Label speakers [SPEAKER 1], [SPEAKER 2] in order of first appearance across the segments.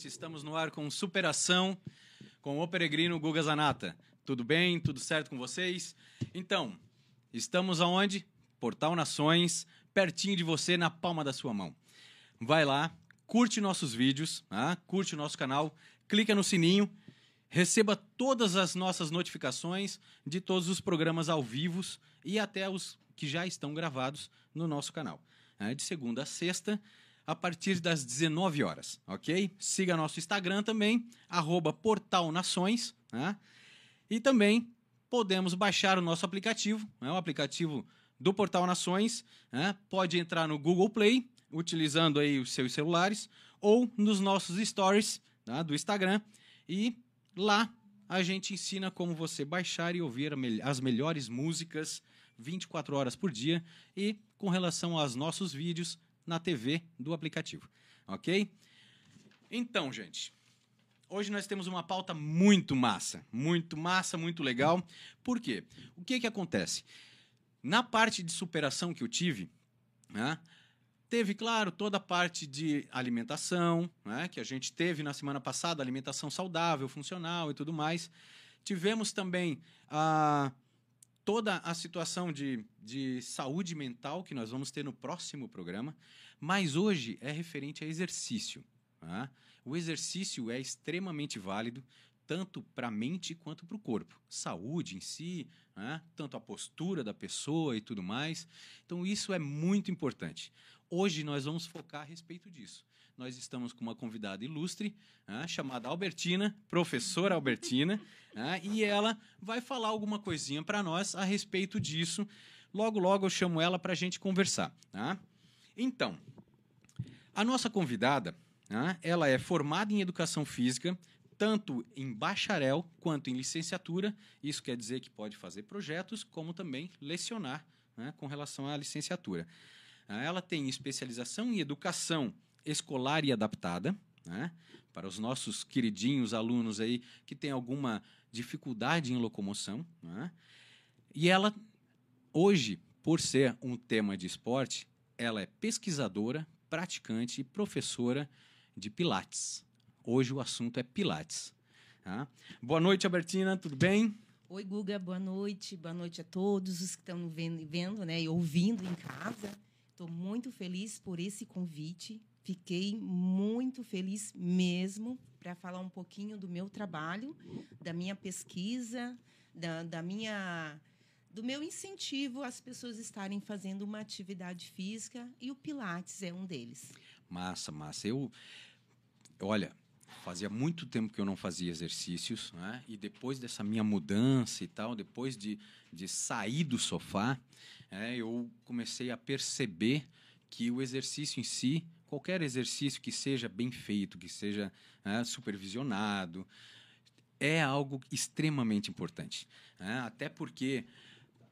[SPEAKER 1] noite. Estamos no ar com Superação com o peregrino Guga Zanata. Tudo bem? Tudo certo com vocês? Então, estamos aonde? Portal Nações, pertinho de você, na palma da sua mão. Vai lá, curte nossos vídeos, tá? curte o nosso canal, clica no sininho, receba todas as nossas notificações de todos os programas ao vivo e até os que já estão gravados no nosso canal. Né? De segunda a sexta, a partir das 19 horas, ok? Siga nosso Instagram também, arroba Portal Nações, né? E também podemos baixar o nosso aplicativo, né? o aplicativo do Portal Nações, né? pode entrar no Google Play, utilizando aí os seus celulares, ou nos nossos stories né? do Instagram, e lá a gente ensina como você baixar e ouvir as melhores músicas 24 horas por dia e com relação aos nossos vídeos, na TV do aplicativo, ok? Então, gente, hoje nós temos uma pauta muito massa, muito massa, muito legal. Por quê? O que que acontece? Na parte de superação que eu tive, né, teve, claro, toda a parte de alimentação, né, que a gente teve na semana passada, alimentação saudável, funcional e tudo mais. Tivemos também a toda a situação de, de saúde mental que nós vamos ter no próximo programa, mas hoje é referente a exercício. Tá? O exercício é extremamente válido, tanto para a mente quanto para o corpo. Saúde em si, né? tanto a postura da pessoa e tudo mais. Então, isso é muito importante. Hoje nós vamos focar a respeito disso. Nós estamos com uma convidada ilustre, né? chamada Albertina, professora Albertina, né? e ela vai falar alguma coisinha para nós a respeito disso. Logo, logo eu chamo ela para a gente conversar. Tá? Então, a nossa convidada, né, ela é formada em educação física, tanto em bacharel quanto em licenciatura. Isso quer dizer que pode fazer projetos, como também lecionar né, com relação à licenciatura. Ah, ela tem especialização em educação escolar e adaptada, né, para os nossos queridinhos alunos aí que têm alguma dificuldade em locomoção. Né, e ela, hoje, por ser um tema de esporte, ela é pesquisadora, praticante e professora de Pilates. Hoje o assunto é Pilates. Tá? Boa noite, Albertina, tudo bem?
[SPEAKER 2] Oi, Guga, boa noite. Boa noite a todos os que estão vendo, vendo né, e ouvindo em casa. Estou muito feliz por esse convite. Fiquei muito feliz mesmo para falar um pouquinho do meu trabalho, da minha pesquisa, da, da minha do meu incentivo às pessoas estarem fazendo uma atividade física e o Pilates é um deles.
[SPEAKER 1] Massa, massa. Eu, olha, fazia muito tempo que eu não fazia exercícios, né? E depois dessa minha mudança e tal, depois de, de sair do sofá, é, eu comecei a perceber que o exercício em si, qualquer exercício que seja bem feito, que seja é, supervisionado, é algo extremamente importante. É, até porque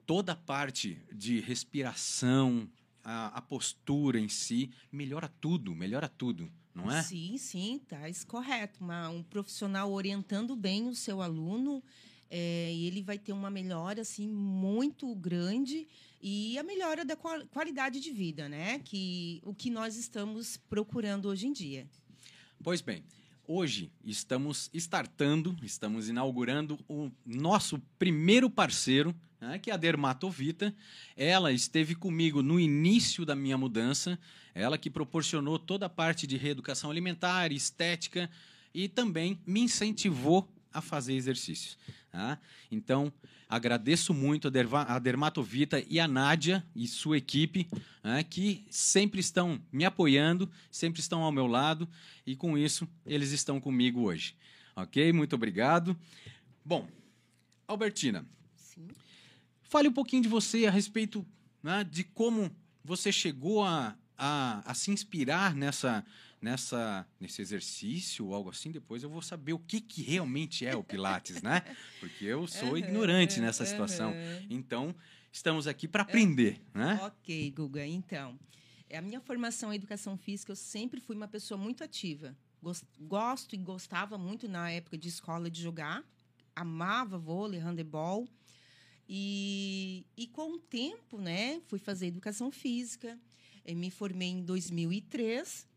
[SPEAKER 1] toda a parte de respiração, a, a, postura em si, melhora tudo, melhora tudo, não é?
[SPEAKER 2] Sim, sim, tá correto. Uma, um profissional orientando bem o seu aluno, é, ele vai ter uma melhora assim muito grande e a melhora da qualidade de vida, né? Que o que nós estamos procurando hoje em dia.
[SPEAKER 1] Pois bem, hoje estamos startando, estamos inaugurando o nosso primeiro parceiro né, que é a Dermatovita. Ela esteve comigo no início da minha mudança, ela que proporcionou toda a parte de reeducação alimentar, estética e também me incentivou a fazer exercícios. Tá? Então, agradeço muito a Dermatovita e a Nádia e sua equipe, né, que sempre estão me apoiando, sempre estão ao meu lado, e com isso eles estão comigo hoje. Ok? Muito obrigado. Bom, Albertina, Fale um pouquinho de você a respeito né, de como você chegou a, a, a, se inspirar nessa, nessa, nesse exercício ou algo assim. Depois eu vou saber o que, que realmente é o Pilates, né? Porque eu sou uhum, ignorante nessa situação. Uhum. Então, estamos aqui para aprender, uhum. né?
[SPEAKER 2] Ok, Guga. Então, é a minha formação em educação física, eu sempre fui uma pessoa muito ativa. Gosto e gostava muito na época de escola de jogar. Amava vôlei, handebol. E, e com o tempo, né, fui fazer educação física, me formei em 2003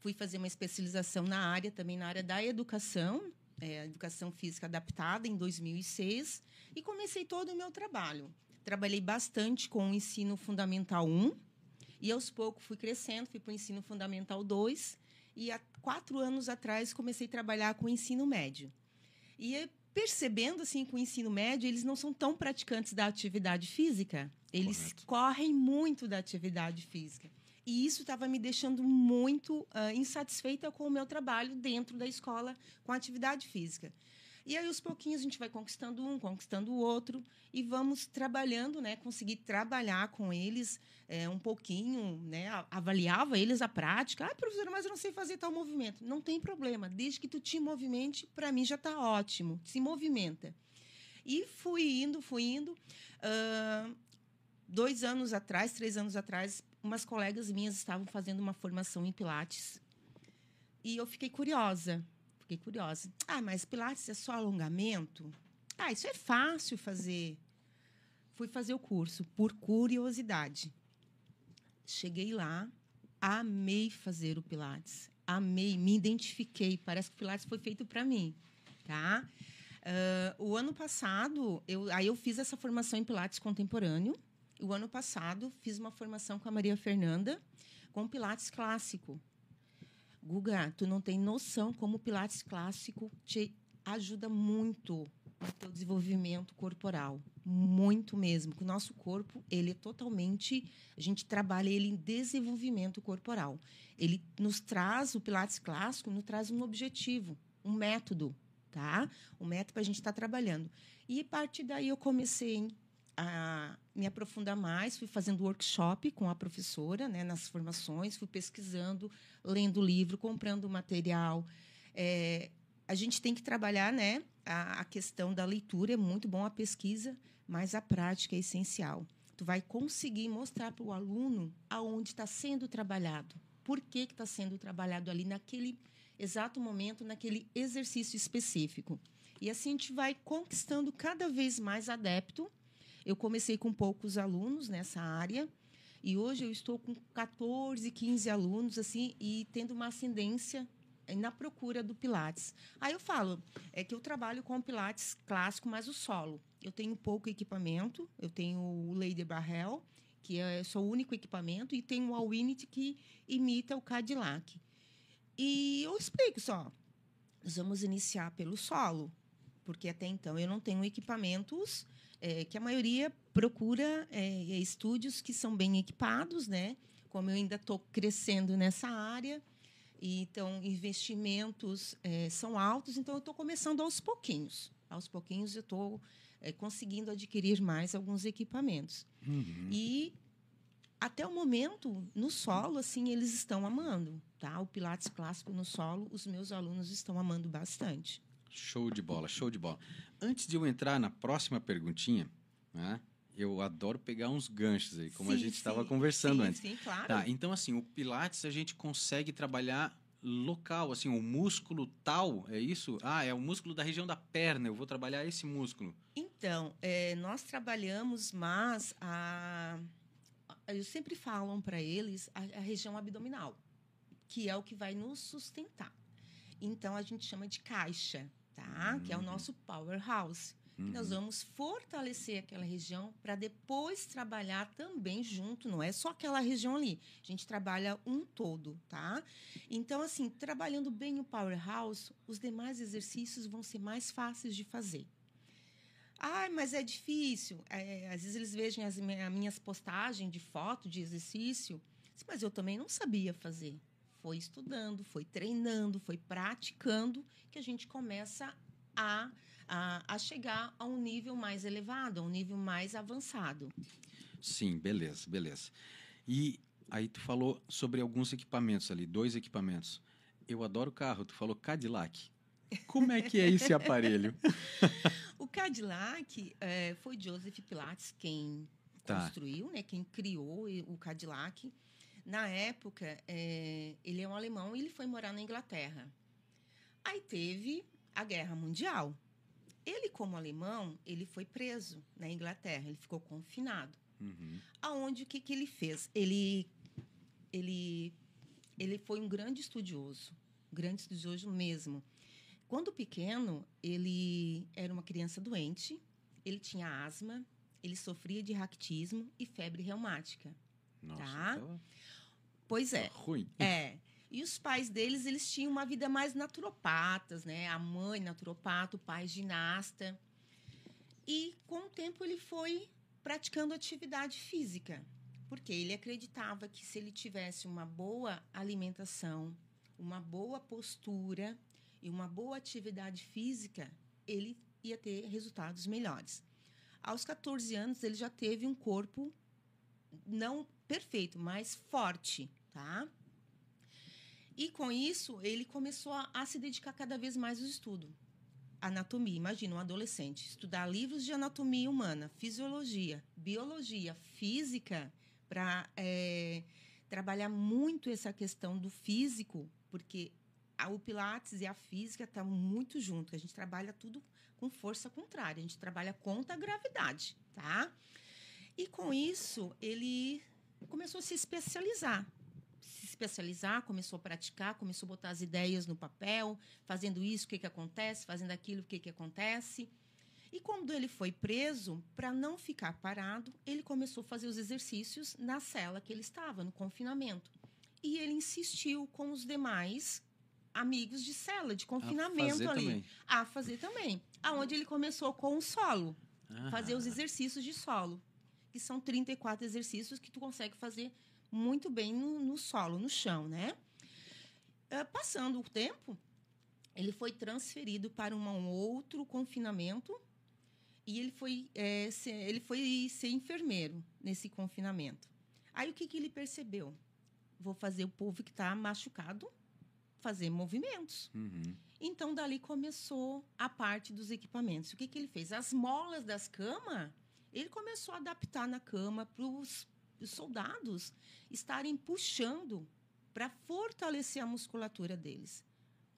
[SPEAKER 2] fui fazer uma especialização na área, também na área da educação, é, educação física adaptada, em 2006, e comecei todo o meu trabalho. Trabalhei bastante com o ensino fundamental 1, e aos poucos fui crescendo, fui para o ensino fundamental 2, e há quatro anos atrás comecei a trabalhar com o ensino médio. E percebendo assim que o ensino médio eles não são tão praticantes da atividade física, eles
[SPEAKER 1] Correto.
[SPEAKER 2] correm muito da atividade física. E isso estava me deixando muito ah, insatisfeita com o meu trabalho dentro da escola com atividade física. E aí, aos pouquinhos, a gente vai conquistando um, conquistando o outro, e vamos trabalhando, né? Conseguir trabalhar com eles é, um pouquinho, né? Avaliava eles a prática. Ah, professora, mas eu não sei fazer tal movimento. Não tem problema, desde que tu te movimente, para mim já está ótimo. Se movimenta. E fui indo, fui indo. Ah, dois anos atrás, três anos atrás, umas colegas minhas estavam fazendo uma formação em Pilates. E eu fiquei curiosa. Fiquei curiosa. Ah, mas Pilates é só alongamento? Ah, isso é fácil fazer. Fui fazer o curso por curiosidade. Cheguei lá, amei fazer o Pilates. Amei, me identifiquei. Parece que o Pilates foi feito para mim, tá? Ah, o ano passado, eu, aí eu fiz essa formação em Pilates contemporâneo. O ano passado, fiz uma formação com a Maria Fernanda com Pilates clássico. Guga, tu não tem noção como o Pilates clássico te ajuda muito no teu desenvolvimento corporal. Muito mesmo. Que o nosso corpo, ele é totalmente... A gente trabalha ele em desenvolvimento corporal. Ele nos traz, o Pilates clássico, nos traz um objetivo, um método, tá? Um método para a gente estar trabalhando. E a partir daí eu comecei a me aprofundar mais, fui fazendo workshop com a professora, né, nas formações, fui pesquisando, lendo livro, comprando material. É, a gente tem que trabalhar, né, a, a questão da leitura é muito bom a pesquisa, mas a prática é essencial. Tu vai conseguir mostrar para o aluno aonde está sendo trabalhado, por que está sendo trabalhado ali naquele exato momento, naquele exercício específico. E assim a gente vai conquistando cada vez mais adepto eu comecei com poucos alunos nessa área e hoje eu estou com 14, 15 alunos assim e tendo uma ascendência na procura do Pilates. Aí eu falo, é que eu trabalho com Pilates clássico, mas o solo. Eu tenho pouco equipamento, eu tenho o Lady Barrel, que é só o único equipamento, e tenho o Alwinity que imita o Cadillac. E eu explico só. Nós vamos iniciar pelo solo, porque até então eu não tenho equipamentos é, que a maioria procura é, estúdios que são bem equipados, né? Como eu ainda estou crescendo nessa área, e, então investimentos é, são altos, então eu estou começando aos pouquinhos. Aos pouquinhos eu estou é, conseguindo adquirir mais alguns equipamentos.
[SPEAKER 1] Uhum.
[SPEAKER 2] E até o momento, no solo, assim, eles estão amando, tá? O Pilates clássico no solo, os meus alunos estão amando bastante.
[SPEAKER 1] Show de bola, show de bola. Antes de eu entrar na próxima perguntinha, né? Eu adoro pegar uns ganchos aí, como a
[SPEAKER 2] Sim,
[SPEAKER 1] gente
[SPEAKER 2] sim.
[SPEAKER 1] estava conversando
[SPEAKER 2] sim,
[SPEAKER 1] antes.
[SPEAKER 2] Sim, claro.
[SPEAKER 1] Tá, então assim, o Pilates a gente consegue trabalhar local, assim, o músculo tal, é isso? Ah, é o músculo da região da perna, eu vou trabalhar esse músculo.
[SPEAKER 2] Então, é, nós trabalhamos, mas a, a- eu sempre falam para eles a, a região abdominal, que é o que vai nos sustentar. Então, a gente chama de caixa, tá? Que é o
[SPEAKER 1] Uhum.
[SPEAKER 2] nosso powerhouse.
[SPEAKER 1] Uhum.
[SPEAKER 2] Nós vamos fortalecer aquela região para depois trabalhar também junto, não é só aquela região ali. A gente trabalha um todo, tá? Então, assim, trabalhando bem o powerhouse, os demais exercícios vão ser mais fáceis de fazer. Ah, mas é difícil. É, às vezes eles vejam as minhas postagens de foto de exercício, mas eu também não sabia fazer. Foi estudando, foi treinando, foi praticando que a gente começa a, a, a chegar a um nível mais elevado, a um nível mais avançado.
[SPEAKER 1] Sim, beleza, beleza. E aí tu falou sobre alguns equipamentos ali, dois equipamentos. Eu adoro carro, tu falou Cadillac. Como é que é esse aparelho?
[SPEAKER 2] O Cadillac eh, foi Joseph Pilates quem
[SPEAKER 1] Tá.
[SPEAKER 2] construiu, né? Quem criou o Cadillac. Na época, eh, ele é um alemão e ele foi morar na Inglaterra. Aí teve a Guerra Mundial. Ele, como alemão, ele foi preso na Inglaterra. Ele ficou confinado.
[SPEAKER 1] Uhum.
[SPEAKER 2] Aonde o que, que ele fez? Ele, ele ele foi um grande estudioso, grande estudioso mesmo. Quando pequeno, ele era uma criança doente, ele tinha asma, ele sofria de raquitismo e febre reumática.
[SPEAKER 1] Nossa,
[SPEAKER 2] Tá.
[SPEAKER 1] então
[SPEAKER 2] Pois é.
[SPEAKER 1] tá ruim.
[SPEAKER 2] É. E os pais deles, eles tinham uma vida mais naturopatas, né? A mãe naturopata, o pai ginasta. E com o tempo ele foi praticando atividade física, porque ele acreditava que se ele tivesse uma boa alimentação, uma boa postura e uma boa atividade física, ele ia ter resultados melhores. Aos 14 anos, ele já teve um corpo não perfeito, mas forte, tá? E com isso, ele começou a, a se dedicar cada vez mais ao estudo. Anatomia, imagina um adolescente estudar livros de anatomia humana, fisiologia, biologia, física, para trabalhar muito essa questão do físico, porque a- o Pilates e a física estão muito junto. A gente trabalha tudo com força contrária, a gente trabalha contra a gravidade, tá? E com isso, ele começou a se especializar. Especializar, começou a praticar, começou a botar as ideias no papel, fazendo isso, o que, que acontece, fazendo aquilo, o que, que acontece. E quando ele foi preso, para não ficar parado, ele começou a fazer os exercícios na cela que ele estava, no confinamento. E ele insistiu com os demais amigos de cela, de
[SPEAKER 1] A
[SPEAKER 2] confinamento
[SPEAKER 1] fazer
[SPEAKER 2] ali,
[SPEAKER 1] também.
[SPEAKER 2] a fazer também. Aonde ele começou com o solo fazer os
[SPEAKER 1] Ah,
[SPEAKER 2] exercícios de solo, que são 34 exercícios que tu consegue fazer muito bem no, no solo, no chão, né? Ah, passando o tempo, ele foi transferido para um outro confinamento e ele foi, eh, ser, ele foi ser enfermeiro nesse confinamento. Aí o que, que ele percebeu? Vou fazer o povo que está machucado fazer movimentos.
[SPEAKER 1] uhum.
[SPEAKER 2] Então, dali começou a parte dos equipamentos. O que, que ele fez? As molas das camas, ele começou a adaptar na cama para os soldados estarem puxando para fortalecer a musculatura deles.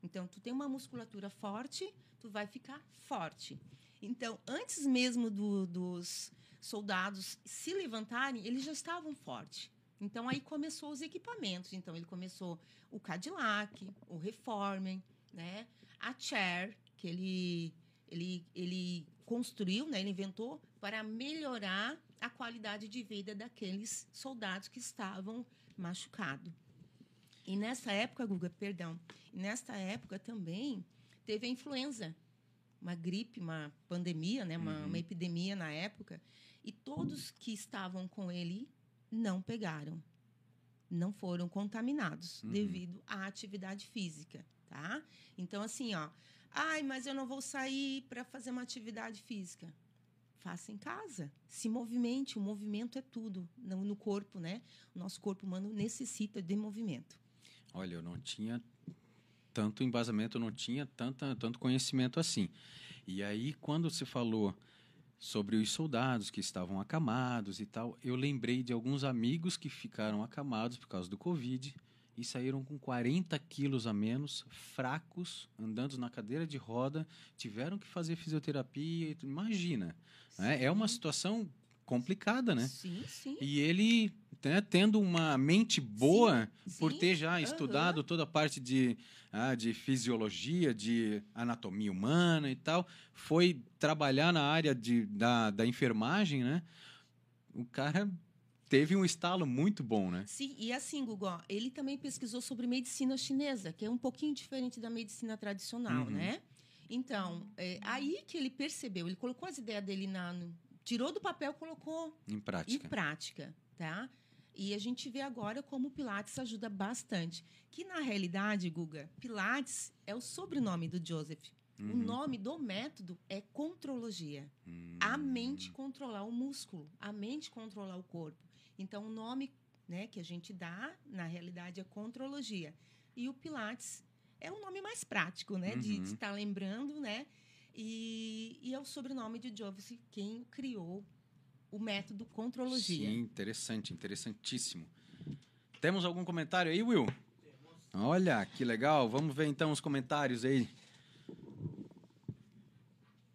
[SPEAKER 2] Então, tu tem uma musculatura forte, tu vai ficar forte. Então, antes mesmo do- dos soldados se levantarem, eles já estavam fortes. Então, aí começou os equipamentos. Então, ele começou o Cadillac, o Reformer, né? A chair, que ele, ele, ele construiu, né? ele inventou para melhorar a qualidade de vida daqueles soldados que estavam machucados. E nessa época, Guga, perdão, nesta época também teve a influenza, uma gripe, uma pandemia, né? uma,
[SPEAKER 1] Uhum.
[SPEAKER 2] uma epidemia na época, e todos que estavam com ele não pegaram, não foram contaminados
[SPEAKER 1] Uhum.
[SPEAKER 2] devido à atividade física, tá? Então assim, ó, ai, mas eu não vou sair para fazer uma atividade física. Faça em casa, se movimente, o movimento é tudo no, corpo, né? O nosso corpo humano necessita de movimento.
[SPEAKER 1] Olha, eu não tinha tanto embasamento, eu não tinha tanta, tanto conhecimento assim. E aí, quando se falou sobre os soldados que estavam acamados e tal, eu lembrei de alguns amigos que ficaram acamados por causa do Covid e saíram com 40 quilos a menos, fracos, andando na cadeira de roda, tiveram que fazer fisioterapia. Imagina, né? é uma situação complicada, né?
[SPEAKER 2] Sim, sim.
[SPEAKER 1] E ele, né, tendo uma mente boa, por
[SPEAKER 2] sim,
[SPEAKER 1] ter já
[SPEAKER 2] aham.
[SPEAKER 1] estudado toda a parte de, ah, de fisiologia, de anatomia humana e tal, foi trabalhar na área de, da, da enfermagem, né? O cara teve um estalo muito bom, né?
[SPEAKER 2] Sim, e assim, Gugu, ele também pesquisou sobre medicina chinesa, que é um pouquinho diferente da medicina tradicional,
[SPEAKER 1] Uhum.
[SPEAKER 2] né? Então, é aí que ele percebeu, ele colocou as ideias dele na. no- tirou do papel, colocou
[SPEAKER 1] Em
[SPEAKER 2] em
[SPEAKER 1] prática.
[SPEAKER 2] prática, tá? E a gente vê agora como o Pilates ajuda bastante. Que na realidade, Guga, Pilates é o sobrenome do Joseph. O
[SPEAKER 1] Uhum.
[SPEAKER 2] nome do método é contrologia.
[SPEAKER 1] Hum.
[SPEAKER 2] A mente controlar o músculo, a mente controlar o corpo. Então, o nome né, que a gente dá, na realidade, é contrologia. E o Pilates é um nome mais prático, né? De
[SPEAKER 1] Uhum.
[SPEAKER 2] estar lembrando, né? E, e é o sobrenome de Joseph quem criou o método contrologia.
[SPEAKER 1] Sim, interessante, interessantíssimo. Temos algum comentário aí, Will? Olha, que legal. Vamos ver então os comentários aí.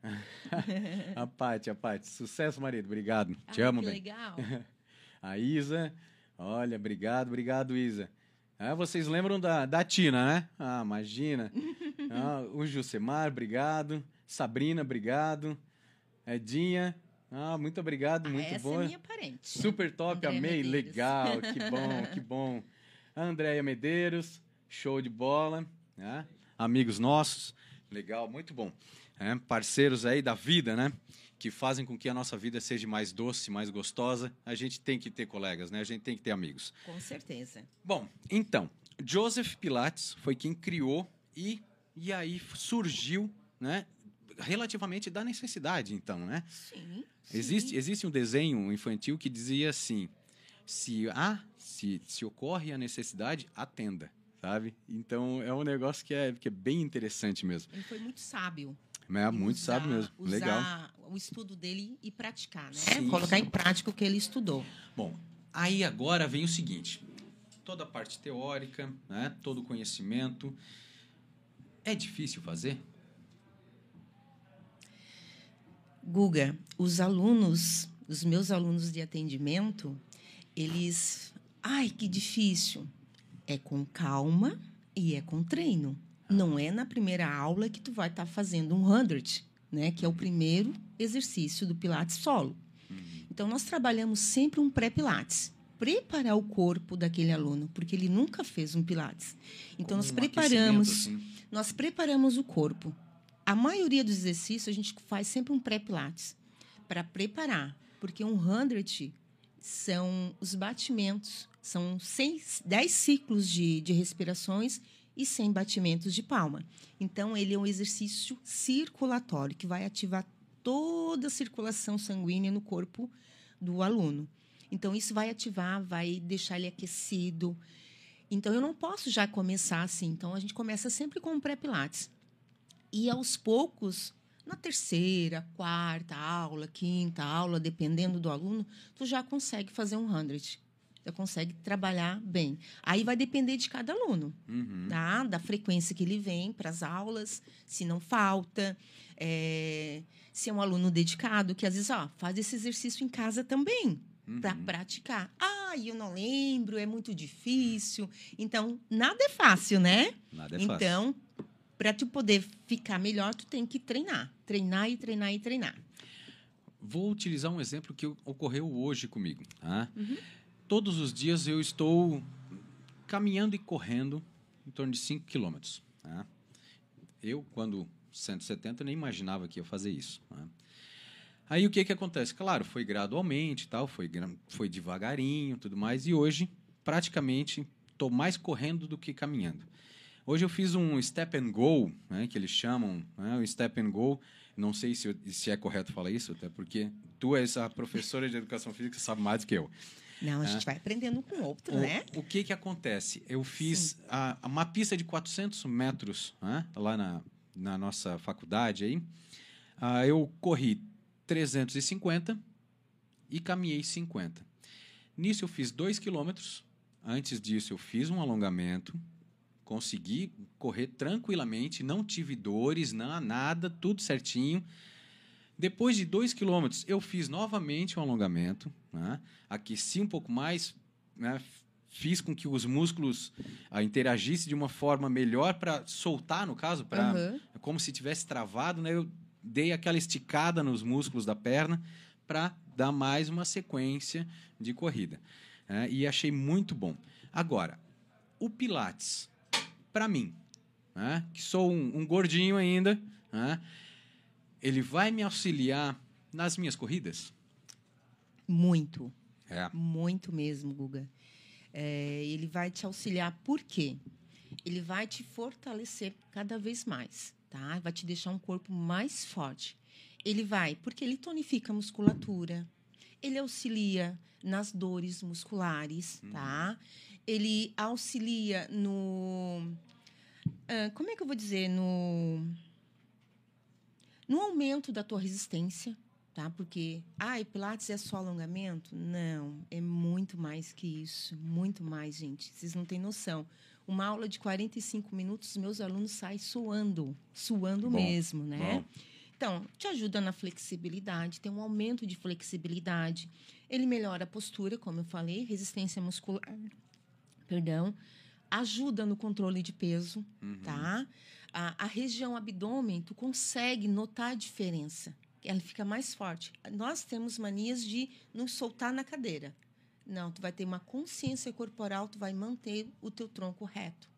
[SPEAKER 1] a Paty, a Paty. Sucesso, marido. Obrigado. Te
[SPEAKER 2] Ah,
[SPEAKER 1] amo,
[SPEAKER 2] que
[SPEAKER 1] bem.
[SPEAKER 2] legal.
[SPEAKER 1] A Isa. Olha, obrigado, obrigado, Isa. É, vocês lembram da, da Tina, né? Ah, imagina. ah, o Jusemar, obrigado. Sabrina, obrigado. Edinha, ah, muito obrigado,
[SPEAKER 2] Ah,
[SPEAKER 1] muito
[SPEAKER 2] essa
[SPEAKER 1] bom.
[SPEAKER 2] é minha parente.
[SPEAKER 1] Super top,
[SPEAKER 2] Andréia
[SPEAKER 1] amei,
[SPEAKER 2] Medeiros.
[SPEAKER 1] legal, que bom, que bom. Andréia Medeiros, show de bola, né? amigos nossos, legal, muito bom. É, parceiros aí da vida, né? Que fazem com que a nossa vida seja mais doce, mais gostosa. A gente tem que ter colegas, né? A gente tem que ter amigos.
[SPEAKER 2] Com certeza.
[SPEAKER 1] Bom, então, Joseph Pilates foi quem criou e, e aí surgiu, né? Relativamente da necessidade, então, né?
[SPEAKER 2] Sim.
[SPEAKER 1] Existe,
[SPEAKER 2] sim.
[SPEAKER 1] existe um desenho infantil que dizia assim: se há, se, se ocorre a necessidade, atenda, sabe? Então é um negócio que é, que é bem interessante mesmo.
[SPEAKER 2] Ele foi muito sábio.
[SPEAKER 1] É muito
[SPEAKER 2] usar-
[SPEAKER 1] sábio mesmo.
[SPEAKER 2] Usar
[SPEAKER 1] Legal.
[SPEAKER 2] O estudo dele e praticar, né?
[SPEAKER 1] Sim,
[SPEAKER 2] Colocar
[SPEAKER 1] sim.
[SPEAKER 2] em prática o que ele estudou.
[SPEAKER 1] Bom, aí agora vem o seguinte: toda a parte teórica, né? todo o conhecimento. É difícil fazer?
[SPEAKER 2] Guga, os alunos, os meus alunos de atendimento, eles. Ai, que difícil. É com calma e é com treino. Não é na primeira aula que tu vai estar fazendo um 100, né? Que é o primeiro exercício do Pilates solo. Então, nós trabalhamos sempre um pré-Pilates. Preparar o corpo daquele aluno, porque ele nunca fez um Pilates. Então,
[SPEAKER 1] Como
[SPEAKER 2] nós
[SPEAKER 1] um
[SPEAKER 2] preparamos
[SPEAKER 1] assim.
[SPEAKER 2] nós preparamos o corpo. A maioria dos exercícios a gente faz sempre um pré-pilates para preparar, porque um 100 são os batimentos, são 100, 10 ciclos de, de respirações e 100 batimentos de palma. Então, ele é um exercício circulatório que vai ativar toda a circulação sanguínea no corpo do aluno. Então, isso vai ativar, vai deixar ele aquecido, então, eu não posso já começar assim. Então, a gente começa sempre com um pré-pilates. E, aos poucos, na terceira, quarta aula, quinta aula, dependendo do aluno, tu já consegue fazer um 100. Consegue trabalhar bem. Aí vai depender de cada aluno,
[SPEAKER 1] Uhum.
[SPEAKER 2] tá? Da frequência que ele vem para as aulas, se não falta, é, se é um aluno dedicado, que às vezes, ó, faz esse exercício em casa também para
[SPEAKER 1] Uhum.
[SPEAKER 2] praticar. Ah, eu não lembro, é muito difícil. Então, nada é fácil, né?
[SPEAKER 1] Nada é fácil.
[SPEAKER 2] então, para tu poder ficar melhor, tu tem que treinar, treinar e treinar e treinar.
[SPEAKER 1] Vou utilizar um exemplo que ocorreu hoje comigo. Tá?
[SPEAKER 2] Uhum.
[SPEAKER 1] Todos os dias eu estou caminhando e correndo em torno de 5 quilômetros. tá? Eu, quando 170, nem imaginava que ia fazer isso. tá? Aí o que, que acontece? Claro, foi gradualmente, tal, foi, foi devagarinho tudo mais, e hoje, praticamente, estou mais correndo do que caminhando. Hoje eu fiz um step and go, né, que eles chamam, né, o step and go. Não sei se, se é correto falar isso, até porque tu és a professora de educação física, sabe mais do que eu.
[SPEAKER 2] Não, a
[SPEAKER 1] É.
[SPEAKER 2] gente vai aprendendo com o outro,
[SPEAKER 1] O,
[SPEAKER 2] né?
[SPEAKER 1] o que que acontece? Eu fiz a, uma pista de 400 metros né, lá na, na nossa faculdade aí. Ah, eu corri 350 e caminhei 50. Nisso eu fiz 2 quilômetros. Antes disso eu fiz um alongamento. Consegui correr tranquilamente, não tive dores, não, nada, tudo certinho. Depois de 2 quilômetros, eu fiz novamente um alongamento, né? aqueci um pouco mais, né? fiz com que os músculos ah, interagissem de uma forma melhor para soltar, no caso, para
[SPEAKER 2] Aham.
[SPEAKER 1] como se tivesse travado, né? Eu dei aquela esticada nos músculos da perna para dar mais uma sequência de corrida. né? e achei muito bom. Agora, o Pilates, para mim, né? que sou um, um gordinho ainda, né? Ele vai me auxiliar nas minhas corridas?
[SPEAKER 2] Muito.
[SPEAKER 1] É.
[SPEAKER 2] Muito mesmo, Guga. É, ele vai te auxiliar, por quê? Ele vai te fortalecer cada vez mais, tá? Vai te deixar um corpo mais forte. Ele vai, porque ele tonifica a musculatura, ele auxilia nas dores musculares, tá? Ele auxilia no. ah, como é que eu vou dizer? No. No aumento da tua resistência, tá? Porque, ah, Pilates é só alongamento? Não, é muito mais que isso, muito mais, gente. Vocês não têm noção. Uma aula de 45 minutos, meus alunos saem suando, suando
[SPEAKER 1] Bom,
[SPEAKER 2] mesmo, né?
[SPEAKER 1] bom.
[SPEAKER 2] Então, te ajuda na flexibilidade, tem um aumento de flexibilidade. Ele melhora a postura, como eu falei, resistência muscular, perdão, ajuda no controle de peso,
[SPEAKER 1] Uhum.
[SPEAKER 2] tá? A, a região abdômen, tu consegue notar a diferença. Ela fica mais forte. Nós temos manias de nos soltar na cadeira. Não, tu vai ter uma consciência corporal, tu vai manter o teu tronco reto.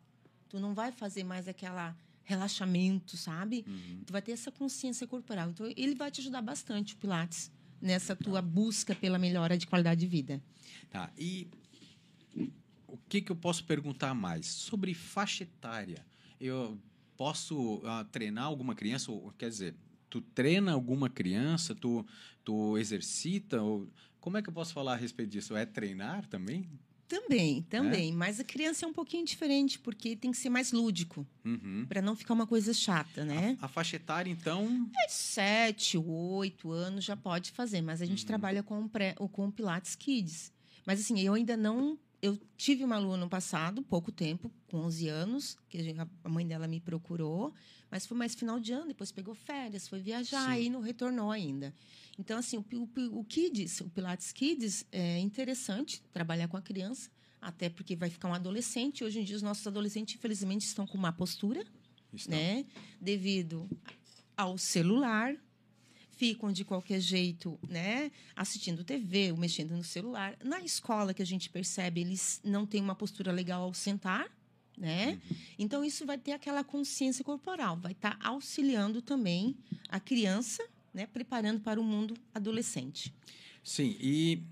[SPEAKER 2] Tu não vai fazer mais aquela relaxamento, sabe?
[SPEAKER 1] Uhum.
[SPEAKER 2] Tu vai ter essa consciência corporal. Então, ele vai te ajudar bastante, o Pilates, nessa tua busca pela melhora de qualidade de vida.
[SPEAKER 1] Tá. E o que, que eu posso perguntar mais? Sobre faixa etária. Eu posso ah, treinar alguma criança? Ou, quer dizer, tu treina alguma criança? Tu, tu exercita? Ou, como é que eu posso falar a respeito disso? É treinar também?
[SPEAKER 2] Também, também. Mas a criança é um pouquinho diferente, porque tem que ser mais lúdico,
[SPEAKER 1] Uhum.
[SPEAKER 2] para não ficar uma coisa chata, né?
[SPEAKER 1] A, a faixa etária, então.
[SPEAKER 2] É sete, oito anos já pode fazer, mas a gente
[SPEAKER 1] Uhum.
[SPEAKER 2] trabalha com, pré, ou com o Pilates Kids. Mas assim, eu ainda não. Eu tive uma aluna no passado, pouco tempo, com 11 anos, que a mãe dela me procurou, mas foi mais final de ano, depois pegou férias, foi viajar
[SPEAKER 1] Sim.
[SPEAKER 2] e não retornou ainda. Então, assim, o, o, o Kids, o Pilates Kids, é interessante trabalhar com a criança, até porque vai ficar um adolescente. Hoje em dia, os nossos adolescentes, infelizmente, estão com má postura
[SPEAKER 1] Estão.
[SPEAKER 2] né? Devido ao celular, ficam de qualquer jeito, né? Assistindo TV, ou mexendo no celular. Na escola que a gente percebe, eles não têm uma postura legal ao sentar, né?
[SPEAKER 1] Uhum.
[SPEAKER 2] Então isso vai ter aquela consciência corporal, vai estar auxiliando também a criança, né? Preparando para o mundo adolescente.
[SPEAKER 1] Sim, e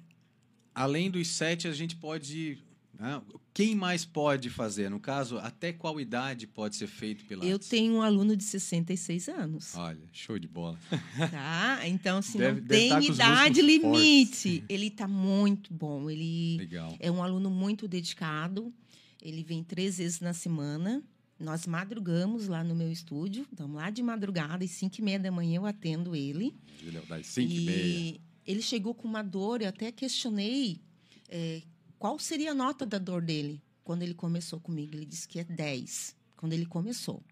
[SPEAKER 1] além dos sete, a gente pode. Né, quem mais pode fazer? No caso, até qual idade pode ser feito Pilates?
[SPEAKER 2] Eu tenho um aluno de 66 anos.
[SPEAKER 1] Olha, show de bola.
[SPEAKER 2] Tá? Então, assim,
[SPEAKER 1] Deve-
[SPEAKER 2] não
[SPEAKER 1] deve
[SPEAKER 2] tem
[SPEAKER 1] tá
[SPEAKER 2] idade limite. Ele está muito bom. Ele
[SPEAKER 1] Legal.
[SPEAKER 2] é um aluno muito dedicado. Ele vem três vezes na semana. Nós madrugamos lá no meu estúdio. Estamos lá de madrugada, às cinco e meia da manhã eu atendo ele.
[SPEAKER 1] Julião, Das 5 e meia.
[SPEAKER 2] ele chegou com uma dor, eu até questionei é, qual seria a nota da dor dele quando ele começou comigo. Ele disse que é 10, quando ele começou.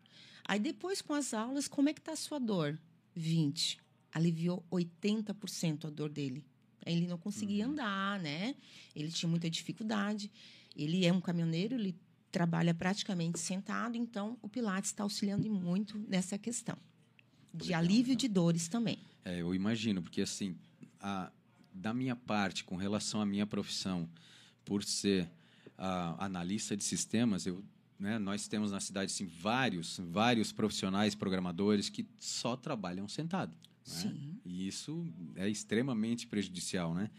[SPEAKER 2] Aí depois, com as aulas, como é que está a sua dor? 20. Aliviou 80% a dor dele. Ele não conseguia andar, né? Ele tinha muita dificuldade. Ele é um caminhoneiro, ele trabalha praticamente sentado, então o Pilates está auxiliando muito nessa questão. De
[SPEAKER 1] Legal,
[SPEAKER 2] alívio
[SPEAKER 1] legal.
[SPEAKER 2] de dores também.
[SPEAKER 1] É, eu imagino, porque assim, a- da minha parte, com relação à minha profissão, por ser ah, analista de sistemas, eu, né, nós temos na cidade assim, vários, vários profissionais programadores que só trabalham sentado. né? E isso é extremamente prejudicial, né?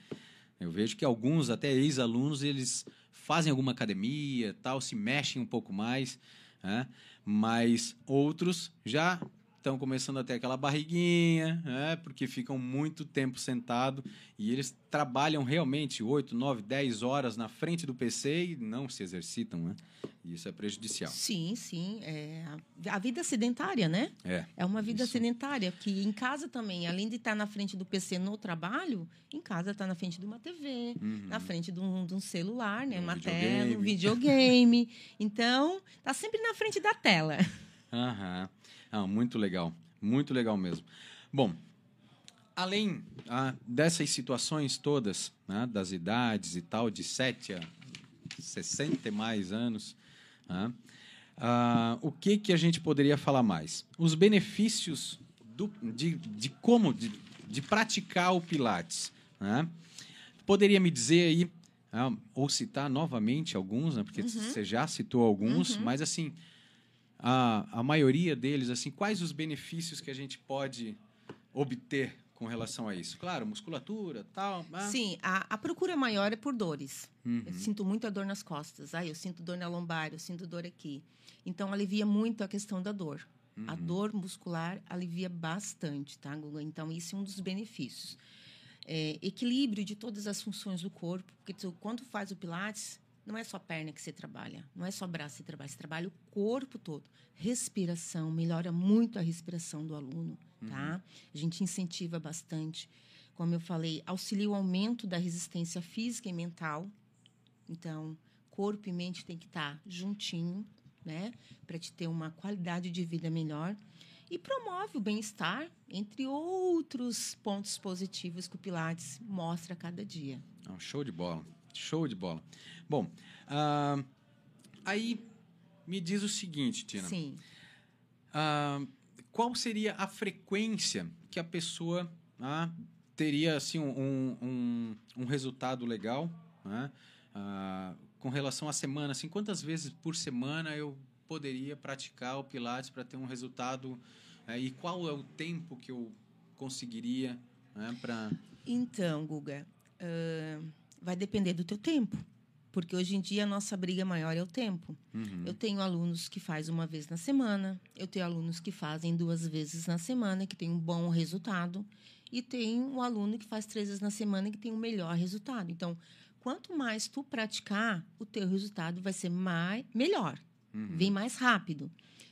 [SPEAKER 1] Eu vejo que alguns, até ex-alunos, eles fazem alguma academia, tal, se mexem um pouco mais, né? mas outros já estão começando a ter aquela barriguinha, né? porque ficam muito tempo sentado e eles trabalham realmente 8, 9, 10 horas na frente do PC e não se exercitam. Né? E isso é prejudicial.
[SPEAKER 2] Sim, sim. É a, vida sedentária, né?
[SPEAKER 1] É.
[SPEAKER 2] É uma vida
[SPEAKER 1] Isso.
[SPEAKER 2] sedentária, que em casa também, além de estar na frente do PC no trabalho, em casa está na frente de uma TV,
[SPEAKER 1] Uhum.
[SPEAKER 2] na frente de um, de um celular, né?
[SPEAKER 1] Um
[SPEAKER 2] uma
[SPEAKER 1] videogame.
[SPEAKER 2] tela, um videogame. Então, tá sempre na frente da tela.
[SPEAKER 1] Aham. Ah, muito legal. Muito legal mesmo. Bom, além ah, dessas situações todas, né, das idades e tal, de 7 a 60 e mais anos, né, ah, o que, que a gente poderia falar mais? Os benefícios do- de, de como, de, de praticar o Pilates. Né? Poderia me dizer aí, ah, ou citar novamente alguns, né, porque você já citou alguns, mas assim, a, a maioria deles, assim, quais os benefícios que a gente pode obter com relação a isso? Claro, musculatura, tal. mas-
[SPEAKER 2] Sim, a, a procura maior é por dores.
[SPEAKER 1] Uhum.
[SPEAKER 2] Eu sinto muita dor nas costas. Ai, eu sinto dor na lombar, eu sinto dor aqui. Então, alivia muito a questão da dor. A
[SPEAKER 1] Uhum.
[SPEAKER 2] dor muscular alivia bastante, tá, Guga? Então, isso é um dos benefícios. É, equilíbrio de todas as funções do corpo, porque tu, quando faz o Pilates, não é só perna que você trabalha, não é só braço que você trabalha, você trabalha o corpo todo. Respiração, melhora muito a respiração do aluno, tá? A gente incentiva bastante. Como eu falei, auxilia o aumento da resistência física e mental. Então, corpo e mente tem que estar juntinho, né? Para te ter uma qualidade de vida melhor. E promove o bem-estar, entre outros pontos positivos que o Pilates mostra a cada dia.
[SPEAKER 1] Ah, show de bola. Show de bola. Bom, ah, aí me diz o seguinte, Tina.
[SPEAKER 2] Sim.
[SPEAKER 1] Ah, qual seria a frequência que a pessoa ah, teria assim um, um, um resultado legal né? Com relação à semana? Assim, quantas vezes por semana eu poderia praticar o Pilates para ter um resultado? eh, e qual é o tempo que eu conseguiria né, para...
[SPEAKER 2] Então, Guga, ah, vai depender do teu tempo. Porque hoje em dia a nossa briga maior é o tempo.
[SPEAKER 1] Uhum.
[SPEAKER 2] Eu tenho alunos que fazem uma vez na semana, eu tenho alunos que fazem duas vezes na semana, que tem um bom resultado, e tem um aluno que faz três vezes na semana que tem um melhor resultado. Então, quanto mais tu praticar, o teu resultado vai ser mais, melhor,
[SPEAKER 1] Uhum.
[SPEAKER 2] vem mais rápido.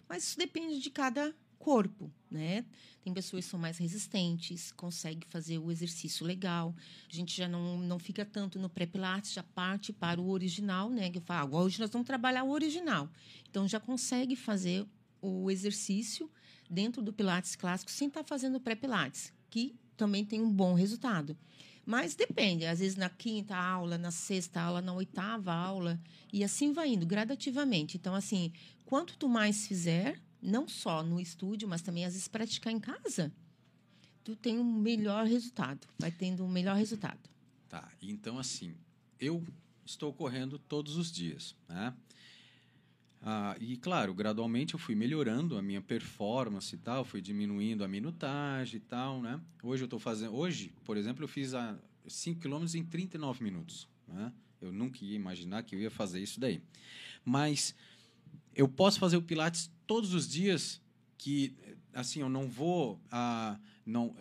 [SPEAKER 2] Mas isso depende de cada corpo, né? Tem pessoas que são mais resistentes, conseguem fazer o exercício legal. A gente já não, não fica tanto no pré-pilates, já parte para o original, né? Que eu falo, ah, hoje nós vamos trabalhar o original. Então, já consegue fazer o exercício dentro do pilates clássico sem estar fazendo pré-pilates, que também tem um bom resultado. Mas depende, às vezes na quinta aula, na sexta aula, na oitava aula, e assim vai indo, gradativamente. Então, assim, quanto tu mais fizer, não só no estúdio, mas também às vezes praticar em casa, tu tem um melhor resultado, vai tendo um melhor resultado.
[SPEAKER 1] Tá, então assim, eu estou correndo todos os dias, né? Ah, e claro, gradualmente eu fui melhorando a minha performance e tal, fui diminuindo a minutagem e tal, né? Hoje eu estou fazendo, hoje, por exemplo, eu fiz a 5 km em 39 minutos, né? Eu nunca ia imaginar que eu ia fazer isso daí. Mas eu posso fazer o pilates todos os dias que assim, eu não vou ah, não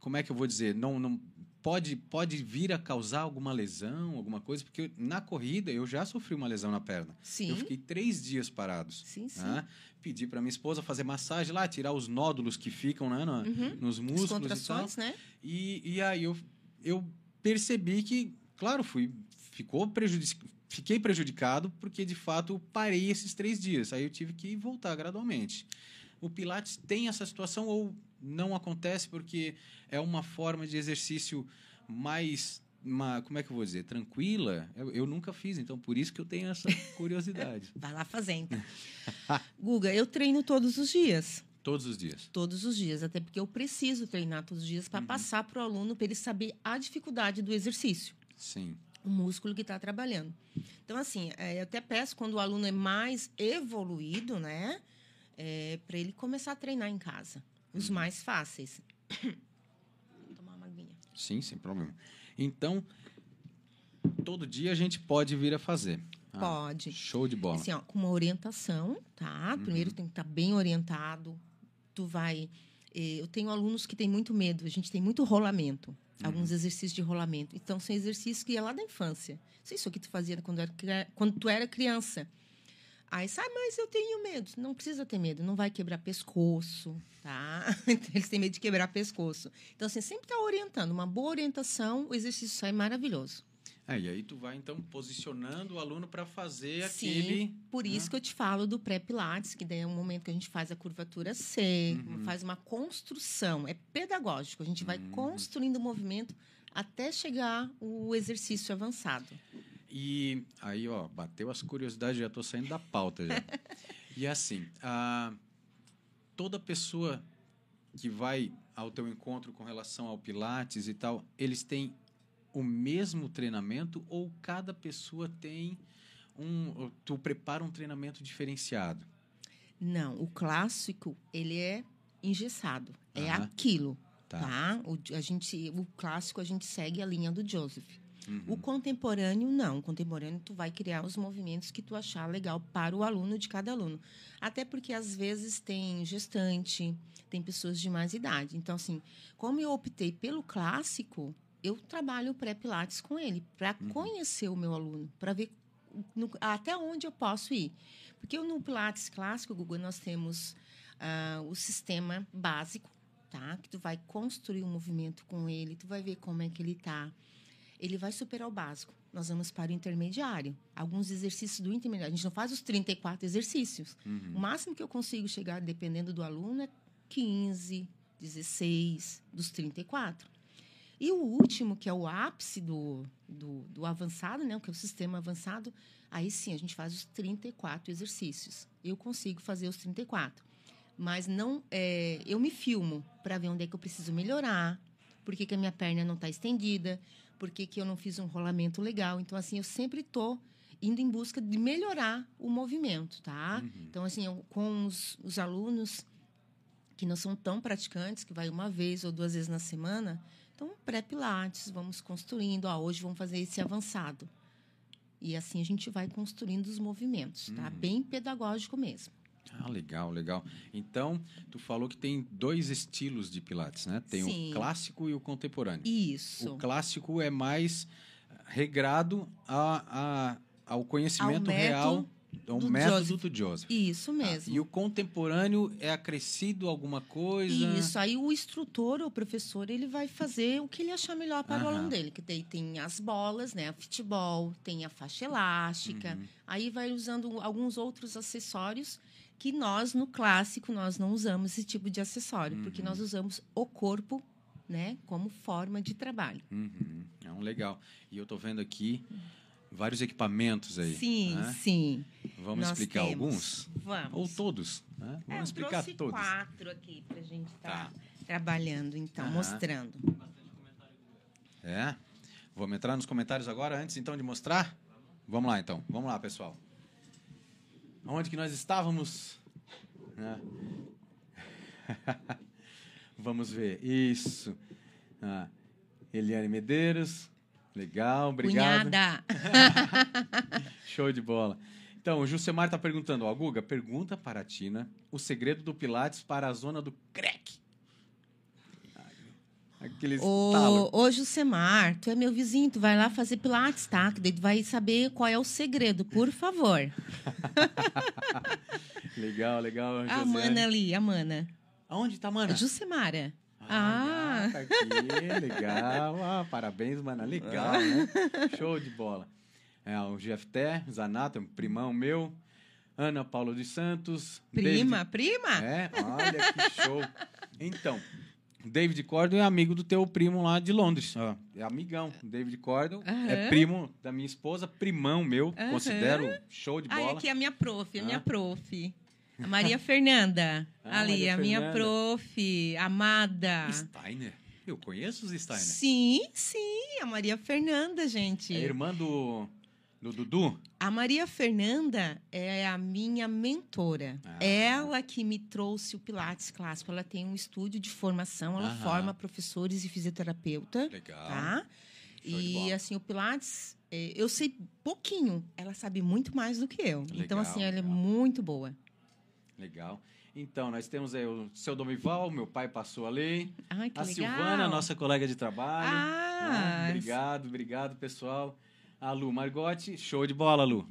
[SPEAKER 1] como é que eu vou dizer? Não não pode, pode vir a causar alguma lesão, alguma coisa, porque na corrida eu já sofri uma lesão na perna.
[SPEAKER 2] Sim.
[SPEAKER 1] Eu fiquei três dias parados.
[SPEAKER 2] Sim, sim.
[SPEAKER 1] né? Pedi para minha esposa fazer massagem lá, tirar os nódulos que ficam né, na-
[SPEAKER 2] Uhum.
[SPEAKER 1] nos
[SPEAKER 2] As
[SPEAKER 1] músculos e tal.
[SPEAKER 2] né?
[SPEAKER 1] E, e aí eu, eu percebi que, claro, fui, ficou prejudici fiquei prejudicado porque, de fato, parei esses três dias. Aí eu tive que voltar gradualmente. O Pilates tem essa situação ou não acontece porque é uma forma de exercício mais, uma, como é que eu vou dizer, tranquila? Eu, eu nunca fiz, então por isso que eu tenho essa curiosidade.
[SPEAKER 2] Vai lá fazendo. Guga, eu treino todos os dias.
[SPEAKER 1] Todos os dias.
[SPEAKER 2] Todos os dias, até porque eu preciso treinar todos os dias para passar para o aluno, para ele saber a dificuldade do exercício,
[SPEAKER 1] Sim.
[SPEAKER 2] O músculo que está trabalhando. Então, assim, é, eu até peço quando o aluno é mais evoluído, né, para ele começar a treinar em casa, os mais fáceis. Vou tomar uma aguinha.
[SPEAKER 1] Sim, sem problema. Então, todo dia a gente pode vir a fazer. Ah,
[SPEAKER 2] Pode.
[SPEAKER 1] Show de bola.
[SPEAKER 2] Assim, ó, com uma orientação, tá? Primeiro tem que estar bem orientado. Tu vai. Eh, Eu tenho alunos que têm muito medo. A gente tem muito rolamento. Alguns exercícios de rolamento. Então, são exercícios que é lá da infância. Se é o que tu fazia quando, era, quando tu era criança. Aí, sai, mas eu tenho medo. Não precisa ter medo. Não vai quebrar pescoço, tá? Eles têm medo de quebrar pescoço. Então, assim, sempre tá orientando. Uma boa orientação, o exercício sai maravilhoso.
[SPEAKER 1] É, e aí tu vai então posicionando o aluno para fazer
[SPEAKER 2] Sim,
[SPEAKER 1] aquele.
[SPEAKER 2] Por isso que eu te falo do pré-pilates, que daí é um momento que a gente faz a curvatura C,
[SPEAKER 1] Uhum.
[SPEAKER 2] faz uma construção. É pedagógico. A gente vai
[SPEAKER 1] Uhum.
[SPEAKER 2] construindo o movimento até chegar o exercício avançado.
[SPEAKER 1] E aí, ó, bateu as curiosidades, já tô saindo da pauta já. e assim, a, toda pessoa que vai ao teu encontro com relação ao Pilates e tal, eles têm o mesmo treinamento ou cada pessoa tem um. Tu prepara um treinamento diferenciado?
[SPEAKER 2] Não, o clássico, ele é engessado. É aquilo,
[SPEAKER 1] Tá.
[SPEAKER 2] tá? O, a gente, o clássico, a gente segue a linha do Joseph.
[SPEAKER 1] Uhum.
[SPEAKER 2] O contemporâneo, não. O contemporâneo, tu vai criar os movimentos que tu achar legal para o aluno de cada aluno. Até porque, às vezes, tem gestante, tem pessoas de mais idade. Então, assim, como eu optei pelo clássico, eu trabalho o pré-pilates com ele, para
[SPEAKER 1] Uhum.
[SPEAKER 2] conhecer o meu aluno, para ver no- até onde eu posso ir. Porque no Pilates clássico, Google, nós temos ah, o sistema básico, tá? Que tu vai construir um movimento com ele, tu vai ver como é que ele tá. Ele vai superar o básico. Nós vamos para o intermediário. Alguns exercícios do intermediário. A gente não faz os 34 exercícios.
[SPEAKER 1] Uhum.
[SPEAKER 2] O máximo que eu consigo chegar, dependendo do aluno, é 15, 16, dos 34. E o último, que é o ápice do, do, do avançado, né, que é o sistema avançado, Aí sim, a gente faz os 34 exercícios. Eu consigo fazer os 34. Mas não, é, eu me filmo para ver onde é que eu preciso melhorar, por que, que a minha perna não está estendida, por que, que eu não fiz um rolamento legal. Então, assim, eu sempre estou indo em busca de melhorar o movimento, tá?
[SPEAKER 1] Uhum.
[SPEAKER 2] Então, assim, eu, com os, os alunos que não são tão praticantes, que vai uma vez ou duas vezes na semana, então, pré-pilates, vamos construindo. Ah, hoje vamos fazer esse avançado. E assim a gente vai construindo os movimentos, tá?
[SPEAKER 1] Uhum.
[SPEAKER 2] Bem pedagógico mesmo.
[SPEAKER 1] Ah, legal, legal. Então, tu falou que tem dois estilos de pilates, né? Tem
[SPEAKER 2] Sim.
[SPEAKER 1] o clássico e o contemporâneo.
[SPEAKER 2] Isso.
[SPEAKER 1] O clássico é mais regrado a, a- ao conhecimento
[SPEAKER 2] Ao
[SPEAKER 1] real,
[SPEAKER 2] método
[SPEAKER 1] ao
[SPEAKER 2] do
[SPEAKER 1] método
[SPEAKER 2] Joseph.
[SPEAKER 1] do Joseph.
[SPEAKER 2] Isso
[SPEAKER 1] Tá.
[SPEAKER 2] mesmo.
[SPEAKER 1] E o contemporâneo é acrescido alguma coisa?
[SPEAKER 2] Isso, aí o instrutor ou o professor, ele vai fazer o que ele achar melhor para o
[SPEAKER 1] Aham.
[SPEAKER 2] aluno dele. Que daí tem as bolas, né? A futebol, tem a faixa elástica.
[SPEAKER 1] Uhum.
[SPEAKER 2] Aí vai usando alguns outros acessórios que nós, no clássico, nós não usamos esse tipo de acessório. Porque
[SPEAKER 1] Uhum.
[SPEAKER 2] nós usamos o corpo, né? Como forma de trabalho.
[SPEAKER 1] Uhum. É um legal. E eu tô vendo aqui vários equipamentos aí.
[SPEAKER 2] Sim,
[SPEAKER 1] né?
[SPEAKER 2] sim.
[SPEAKER 1] Vamos
[SPEAKER 2] nós
[SPEAKER 1] explicar
[SPEAKER 2] temos.
[SPEAKER 1] alguns?
[SPEAKER 2] Vamos.
[SPEAKER 1] Ou todos? né?
[SPEAKER 2] É,
[SPEAKER 1] Vamos
[SPEAKER 2] eu
[SPEAKER 1] explicar
[SPEAKER 2] trouxe
[SPEAKER 1] todos.
[SPEAKER 2] quatro aqui para a gente estar
[SPEAKER 1] Tá.
[SPEAKER 2] trabalhando, então, mostrando.
[SPEAKER 1] É. Vamos entrar nos comentários agora, antes então de mostrar? Vamos lá então. Vamos lá, pessoal. Onde que nós estávamos? Né? Vamos ver. Isso. Ah, Eliane Medeiros. Legal, obrigado.
[SPEAKER 2] Cunhada.
[SPEAKER 1] Show de bola. Então, o Jusemar está perguntando, ó, Guga, pergunta para a Tina o segredo do Pilates para a zona do crack. Aquele estalo.
[SPEAKER 2] Ô, ô Jusemar, tu é meu vizinho, tu vai lá fazer pilates, tá? Que daí tu vai saber qual é o segredo, por favor.
[SPEAKER 1] Legal, legal.
[SPEAKER 2] A
[SPEAKER 1] Josiane.
[SPEAKER 2] Mana ali, a Mana.
[SPEAKER 1] Aonde tá, Mana?
[SPEAKER 2] A Jusemara.
[SPEAKER 1] Ah,
[SPEAKER 2] Ah.
[SPEAKER 1] tá aqui, legal. Ah, parabéns, Mana. Legal, né? Show de bola. É, o Jefté, Zanato, um primão meu. Ana Paula dos Santos.
[SPEAKER 2] Prima, prima?
[SPEAKER 1] David- É, olha que show. Então, David Cordon é amigo do teu primo lá de Londres. ó. é amigão. David Cordon é primo da minha esposa, primão meu. Considero show de
[SPEAKER 2] Ah,
[SPEAKER 1] bola.
[SPEAKER 2] aqui é a minha prof, a minha
[SPEAKER 1] Ah.
[SPEAKER 2] prof. A Maria Fernanda.
[SPEAKER 1] Ah,
[SPEAKER 2] ali,
[SPEAKER 1] Maria
[SPEAKER 2] a minha
[SPEAKER 1] Fernanda.
[SPEAKER 2] prof, amada.
[SPEAKER 1] Steiner. Eu conheço os Steiner.
[SPEAKER 2] Sim, sim, a Maria Fernanda, gente.
[SPEAKER 1] É irmã do, do Dudu?
[SPEAKER 2] A Maria Fernanda é a minha mentora.
[SPEAKER 1] Ah.
[SPEAKER 2] Ela que me trouxe o Pilates clássico. Ela tem um estúdio de formação, ela
[SPEAKER 1] Aham.
[SPEAKER 2] forma professores e fisioterapeuta,
[SPEAKER 1] Legal.
[SPEAKER 2] tá?
[SPEAKER 1] Show
[SPEAKER 2] E assim, o Pilates, é, eu sei pouquinho, ela sabe muito mais do que eu. então,
[SPEAKER 1] Legal,
[SPEAKER 2] assim, ela é muito boa.
[SPEAKER 1] Legal. Então, nós temos aí o seu Domival, meu pai passou ali.
[SPEAKER 2] Ai, que
[SPEAKER 1] a
[SPEAKER 2] legal.
[SPEAKER 1] Silvana, nossa colega de trabalho.
[SPEAKER 2] Ah,
[SPEAKER 1] né? Obrigado, obrigado, pessoal. A Lu Margotti, show de bola, Lu.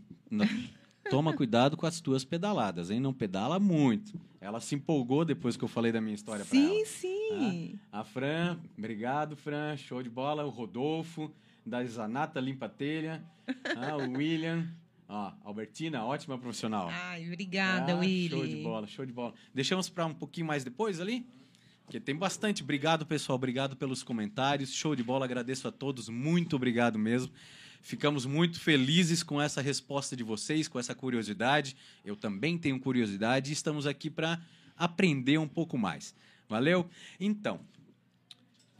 [SPEAKER 1] Toma cuidado com as tuas pedaladas, hein? Não pedala muito. Ela se empolgou depois que eu falei da minha história para
[SPEAKER 2] sim,
[SPEAKER 1] ela.
[SPEAKER 2] sim.
[SPEAKER 1] A Fran, obrigado, Fran, show de bola. O Rodolfo, da Zanata Limpa Telha. Ah, o William. Ó, Albertina, ótima profissional.
[SPEAKER 2] Ai, obrigada,
[SPEAKER 1] Ah,
[SPEAKER 2] Willy.
[SPEAKER 1] Show de bola, show de bola. Deixamos para um pouquinho mais depois ali? Porque tem bastante. Obrigado, pessoal. Obrigado pelos comentários. Show de bola. Agradeço a todos. Muito obrigado mesmo. Ficamos muito felizes com essa resposta de vocês, com essa curiosidade. Eu também tenho curiosidade e estamos aqui para aprender um pouco mais. Valeu? Então,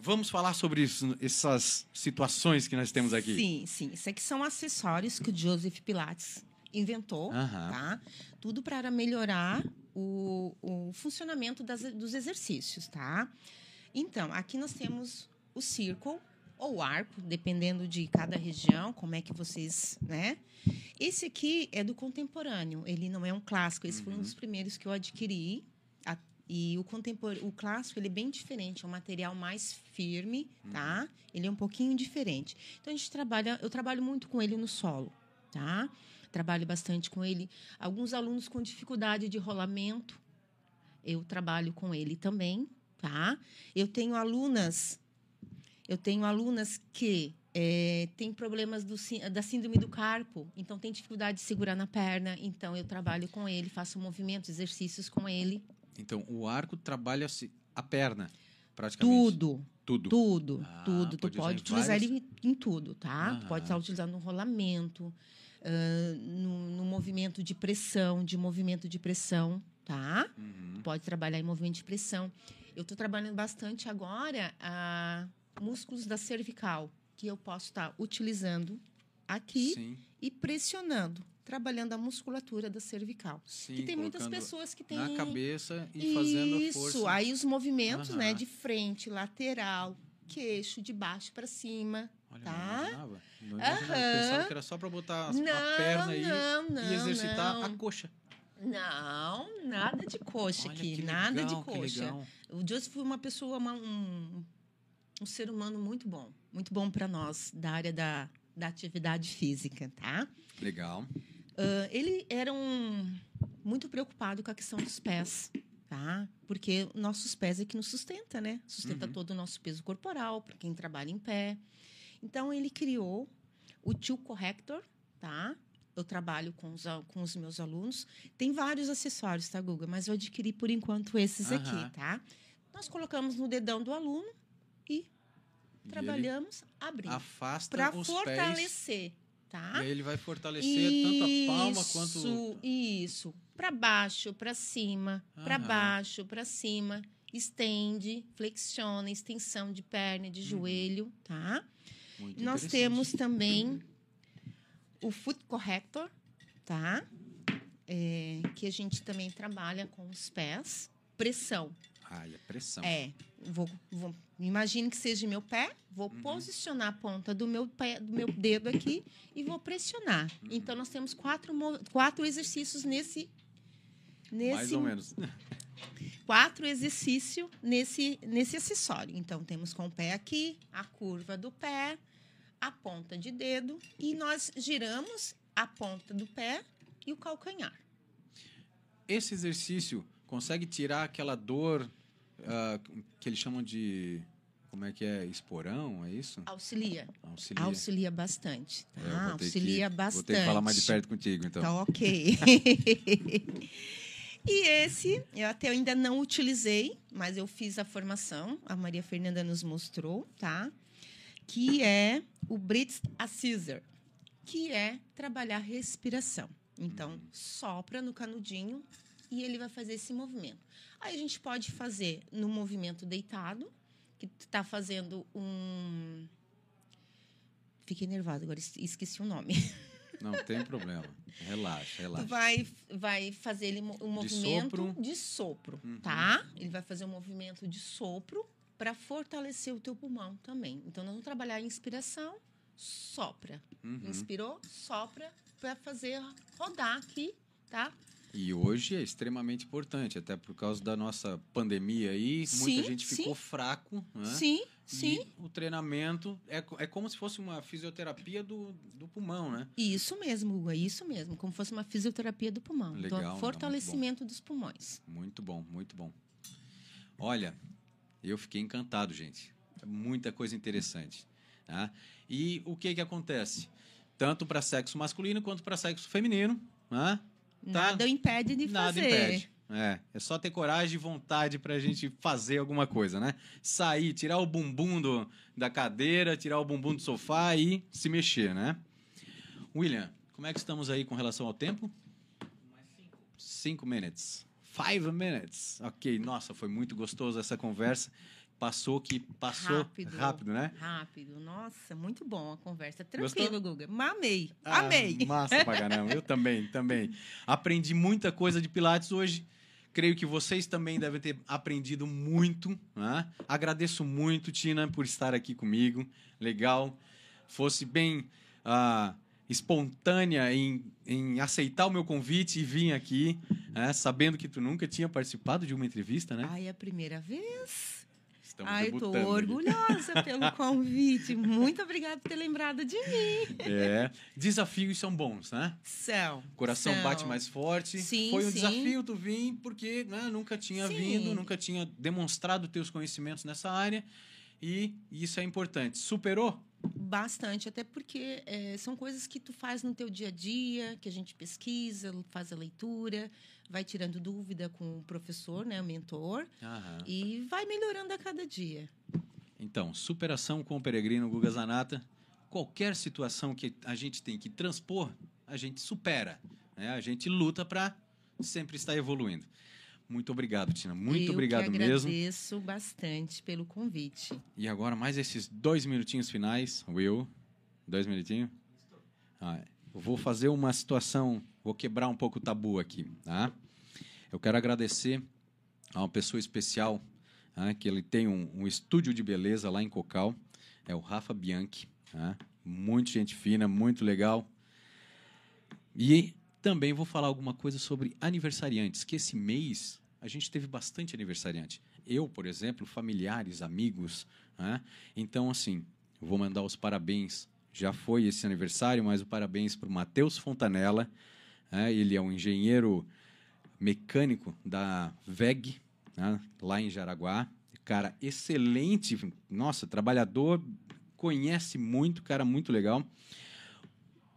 [SPEAKER 1] vamos falar sobre isso- essas situações que nós temos aqui.
[SPEAKER 2] Sim, sim. Isso aqui são acessórios que o Joseph Pilates inventou,
[SPEAKER 1] Aham.
[SPEAKER 2] tá? Tudo para melhorar o, o funcionamento das- dos exercícios, tá? Então, aqui nós temos o círculo ou arco, dependendo de cada região, como é que vocês, né? Esse aqui é do contemporâneo, ele não é um clássico, esse foi um
[SPEAKER 1] Uhum.
[SPEAKER 2] dos primeiros que eu adquiri. E o contemporâneo, o clássico, ele é bem diferente, é um material mais firme, tá? Ele é um pouquinho diferente. Então a gente trabalha, eu trabalho muito com ele no solo, tá? Trabalho bastante com ele. Alguns alunos com dificuldade de rolamento, eu trabalho com ele também, tá? Eu tenho alunas, eu tenho alunas que eh, têm problemas do da síndrome do carpo, então tem dificuldade de segurar na perna, então eu trabalho com ele, faço movimentos, exercícios com ele,
[SPEAKER 1] Então, o arco trabalha se- a perna, praticamente.
[SPEAKER 2] tudo.
[SPEAKER 1] Tudo.
[SPEAKER 2] Tudo,
[SPEAKER 1] Ah,
[SPEAKER 2] tudo. Tu
[SPEAKER 1] pode usar
[SPEAKER 2] pode utilizar
[SPEAKER 1] vários-
[SPEAKER 2] ele em tudo, tá? Tu pode estar utilizando no rolamento, ah, no, no movimento de pressão, de movimento de pressão, tá?
[SPEAKER 1] Uhum.
[SPEAKER 2] Pode trabalhar em movimento de pressão. Eu estou trabalhando bastante agora a músculos da cervical, que eu posso estar utilizando aqui
[SPEAKER 1] Sim,
[SPEAKER 2] e pressionando, trabalhando a musculatura da cervical.
[SPEAKER 1] sim.
[SPEAKER 2] que tem muitas pessoas que têm
[SPEAKER 1] Na cabeça e fazendo a
[SPEAKER 2] isso,
[SPEAKER 1] força.
[SPEAKER 2] aí os movimentos, né,
[SPEAKER 1] Aham.
[SPEAKER 2] de frente, lateral, queixo, de baixo para cima.
[SPEAKER 1] Olha,
[SPEAKER 2] tá?
[SPEAKER 1] não imaginava. Não imaginava.
[SPEAKER 2] Aham.
[SPEAKER 1] Pensava que era só para botar as-
[SPEAKER 2] não,
[SPEAKER 1] a perna aí
[SPEAKER 2] não, não,
[SPEAKER 1] e exercitar
[SPEAKER 2] não.
[SPEAKER 1] a coxa.
[SPEAKER 2] Não, nada de coxa
[SPEAKER 1] Olha
[SPEAKER 2] aqui,
[SPEAKER 1] que
[SPEAKER 2] nada de coxa. O Joseph foi uma pessoa, uma- um, um ser humano muito bom, muito bom para nós da área da, da atividade física, tá?
[SPEAKER 1] Legal.
[SPEAKER 2] Ah, ele era um muito preocupado com a questão dos pés, tá? Porque nossos pés é que nos sustenta, né? Sustenta
[SPEAKER 1] Uhum.
[SPEAKER 2] todo o nosso peso corporal para quem trabalha em pé. Então ele criou o Tio Corrector, tá? Eu trabalho com os, com os meus alunos. Tem vários acessórios, tá, Guga? Mas eu adquiri por enquanto esses
[SPEAKER 1] Aham.
[SPEAKER 2] aqui, tá? Nós colocamos no dedão do aluno e
[SPEAKER 1] E
[SPEAKER 2] trabalhamos abrindo
[SPEAKER 1] afasta
[SPEAKER 2] para
[SPEAKER 1] os pés.
[SPEAKER 2] Tá?
[SPEAKER 1] E aí ele vai fortalecer tanto a palma quanto.
[SPEAKER 2] Isso, Isso. Para baixo, para cima, para baixo, para cima. Estende, flexiona, extensão de perna, e de joelho, tá?
[SPEAKER 1] Muito
[SPEAKER 2] Nós temos também o Foot Corrector, tá? É, que a gente também trabalha com os pés. Pressão.
[SPEAKER 1] Ai, a pressão.
[SPEAKER 2] É, vou, vou, imagine que seja meu pé, vou
[SPEAKER 1] Uhum.
[SPEAKER 2] posicionar a ponta do meu, pé, do meu dedo aqui e vou pressionar.
[SPEAKER 1] Uhum.
[SPEAKER 2] Então, nós temos quatro, quatro exercícios nesse. nesse
[SPEAKER 1] Mais ou menos.
[SPEAKER 2] Quatro exercícios nesse, nesse acessório. Então, temos com o pé aqui, a curva do pé, a ponta de dedo e nós giramos a ponta do pé e o calcanhar.
[SPEAKER 1] Esse exercício consegue tirar aquela dor ah, que eles chamam de. Como é que é? Esporão? É isso?
[SPEAKER 2] Auxilia.
[SPEAKER 1] Auxilia.
[SPEAKER 2] Auxilia bastante. Tá?
[SPEAKER 1] Ter
[SPEAKER 2] Auxilia
[SPEAKER 1] que,
[SPEAKER 2] bastante.
[SPEAKER 1] Vou ter que falar mais de perto contigo, então.
[SPEAKER 2] Tá ok. e esse, eu até ainda não utilizei, mas eu fiz a formação, a Maria Fernanda nos mostrou, tá? Que é o Brits Assessor, que é trabalhar respiração. Então, sopra no canudinho e ele vai fazer esse movimento. Aí a gente pode fazer no movimento deitado, que tu tá fazendo um. Fiquei nervada, agora es- esqueci o nome.
[SPEAKER 1] Não tem problema. Relaxa, relaxa.
[SPEAKER 2] vai, vai fazer ele um
[SPEAKER 1] De
[SPEAKER 2] movimento
[SPEAKER 1] sopro.
[SPEAKER 2] de sopro,
[SPEAKER 1] Uhum.
[SPEAKER 2] tá? Ele vai fazer um movimento de sopro para fortalecer o teu pulmão também. Então, nós vamos trabalhar a inspiração, sopra.
[SPEAKER 1] Uhum.
[SPEAKER 2] Inspirou, sopra para fazer rodar aqui, tá?
[SPEAKER 1] E hoje é extremamente importante, até por causa da nossa pandemia aí, muita
[SPEAKER 2] Sim,
[SPEAKER 1] gente
[SPEAKER 2] sim.
[SPEAKER 1] ficou fraco, né?
[SPEAKER 2] Sim, sim.
[SPEAKER 1] E o treinamento é, é como se fosse uma fisioterapia do, do pulmão, né?
[SPEAKER 2] Isso mesmo, Hugo, é isso mesmo. Como fosse uma fisioterapia do pulmão.
[SPEAKER 1] Legal,
[SPEAKER 2] então, fortalecimento dos pulmões.
[SPEAKER 1] Muito bom, muito bom. Olha, eu fiquei encantado, gente. É Muita coisa interessante. Tá? E o que que acontece? Tanto para sexo masculino quanto para sexo feminino, né? Tá.
[SPEAKER 2] Nada impede de
[SPEAKER 1] Nada
[SPEAKER 2] fazer.
[SPEAKER 1] impede. É, é só ter coragem e vontade pra gente fazer alguma coisa, né? Sair, tirar o bumbum do, da cadeira, tirar o bumbum do sofá e se mexer, né? William, como é que estamos aí com relação ao tempo? Cinco minutes. Five minutes. Ok, nossa, foi muito gostoso essa conversa. Passou que passou
[SPEAKER 2] Rápido.
[SPEAKER 1] rápido né?
[SPEAKER 2] Rápido. Nossa, muito bom a conversa.
[SPEAKER 1] Gostou?
[SPEAKER 2] Tranquilo, Guga. Amei.
[SPEAKER 1] Ah,
[SPEAKER 2] Amei.
[SPEAKER 1] Massa pra caramba. Eu também, também. Aprendi muita coisa de Pilates hoje. Creio que vocês também devem ter aprendido muito. né? Agradeço muito, Tina, por estar aqui comigo. Legal. Fosse bem ah, espontânea em, em aceitar o meu convite e vir aqui, né? sabendo que tu nunca tinha participado de uma entrevista, né?
[SPEAKER 2] Ai, é a primeira vez?
[SPEAKER 1] Estamos
[SPEAKER 2] Ai,
[SPEAKER 1] aqui.
[SPEAKER 2] orgulhosa pelo convite. Muito obrigada por ter lembrado de mim.
[SPEAKER 1] É. Desafios são bons, né?
[SPEAKER 2] São.
[SPEAKER 1] Coração
[SPEAKER 2] são.
[SPEAKER 1] bate mais forte.
[SPEAKER 2] Sim,
[SPEAKER 1] Foi um
[SPEAKER 2] sim.
[SPEAKER 1] desafio tu vir, porque né, nunca tinha
[SPEAKER 2] Sim.
[SPEAKER 1] vindo, nunca tinha demonstrado teus conhecimentos nessa área. E isso é importante. Superou?
[SPEAKER 2] Bastante, até porque é, são coisas que tu faz no teu dia a dia, que a gente pesquisa, faz a leitura, vai tirando dúvida com o professor, né, o mentor,
[SPEAKER 1] Aham.
[SPEAKER 2] e vai melhorando a cada dia.
[SPEAKER 1] Então, superação com o peregrino Guga Zanata. Qualquer situação que a gente tem que transpor, a gente supera. Né? A gente luta para sempre estar evoluindo. Muito obrigado, Tina. Muito
[SPEAKER 2] Eu
[SPEAKER 1] obrigado
[SPEAKER 2] que
[SPEAKER 1] mesmo.
[SPEAKER 2] agradeço bastante pelo convite.
[SPEAKER 1] E agora, mais esses dois minutinhos finais. Will, dois minutinhos. Ah, vou fazer uma situação, vou quebrar um pouco o tabu aqui. Tá? Eu quero agradecer a uma pessoa especial, tá? que ele tem um, um estúdio de beleza lá em Cocal. É o Rafa Bianchi. Tá? Muito gente fina, muito legal. E também vou falar alguma coisa sobre aniversariantes, que esse mês a gente teve bastante aniversariante. Eu, por exemplo, familiares, amigos. Né? Então, assim, vou mandar os parabéns. Já foi esse aniversário, mas o parabéns para o Matheus Fontanella. né? Ele é um engenheiro mecânico da VEG, né? lá em Jaraguá. Cara, excelente. Nossa, trabalhador, conhece muito, cara, muito legal.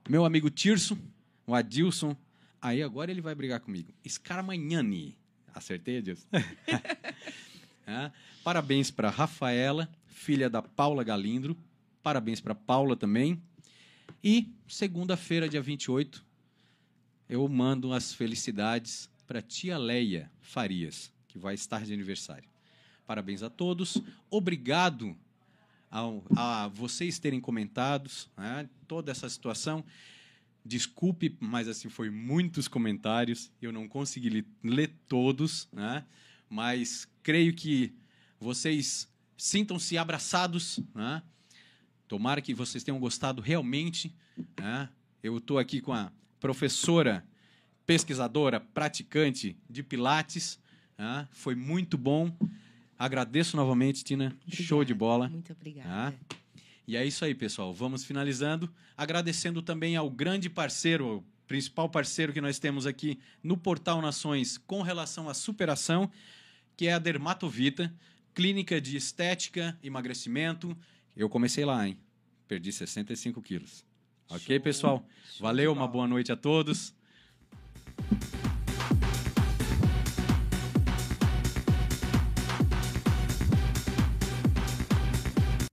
[SPEAKER 1] Meu amigo Tirso, o Adilson. Aí agora ele vai brigar comigo. Scarmagnani. Acertei, Adilson? É. Parabéns para Rafaela, filha da Paula Galindro. Parabéns para Paula também. E segunda-feira, dia 28, eu mando as felicidades para tia Leia Farias, que vai estar de aniversário. Parabéns a todos. Obrigado ao, a vocês terem comentado né, toda essa situação. Desculpe, mas assim foi muitos comentários. Eu não consegui ler todos, né? Mas creio que vocês sintam-se abraçados, né? Tomara que vocês tenham gostado realmente. Né? Eu estou aqui com a professora, pesquisadora, praticante de Pilates. né? Foi muito bom. Agradeço novamente, Tina. Show de
[SPEAKER 2] Obrigada,
[SPEAKER 1] bola.
[SPEAKER 2] Muito obrigada.
[SPEAKER 1] E é isso aí, pessoal. Vamos finalizando. Agradecendo também ao grande parceiro, o principal parceiro que nós temos aqui no Portal Nações com relação à superação, que é a Dermatovita, clínica de estética, emagrecimento. Eu comecei lá, hein? Perdi 65 quilos. Ok, pessoal? Valeu, uma boa noite a todos.